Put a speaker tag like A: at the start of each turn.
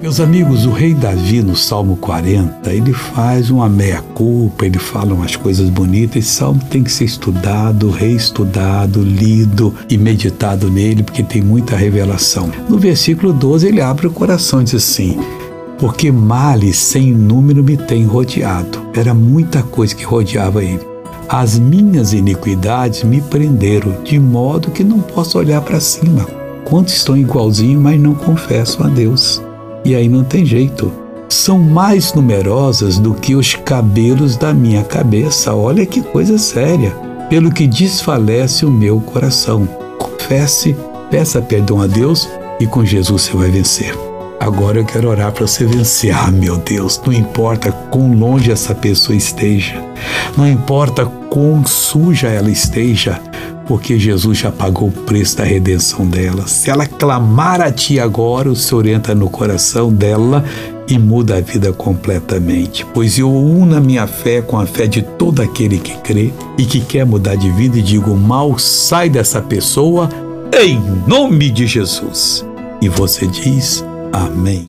A: Meus amigos, o rei Davi no Salmo 40, ele faz uma meia-culpa, ele fala umas coisas bonitas. Esse salmo tem que ser estudado, reestudado, lido e meditado nele, porque tem muita revelação. No versículo 12, ele abre o coração e diz assim: Porque males sem número me têm rodeado. Era muita coisa que rodeava ele. As minhas iniquidades me prenderam, de modo que não posso olhar para cima. Quantos estão igualzinho, mas não confessam a Deus e aí não tem jeito. São mais numerosas do que os cabelos da minha cabeça. Olha que coisa séria. Pelo que desfalece o meu coração. Confesse, peça perdão a Deus e com Jesus você vai vencer. Agora eu quero orar para você vencer. Ah, meu Deus, não importa quão longe essa pessoa esteja, não importa quão suja ela esteja, porque Jesus já pagou o preço da redenção dela. Se ela clamar a ti agora, o Senhor entra no coração dela e muda a vida completamente. Pois eu uno a minha fé com a fé de todo aquele que crê e que quer mudar de vida e digo: mal sai dessa pessoa em nome de Jesus. E você diz: Amém.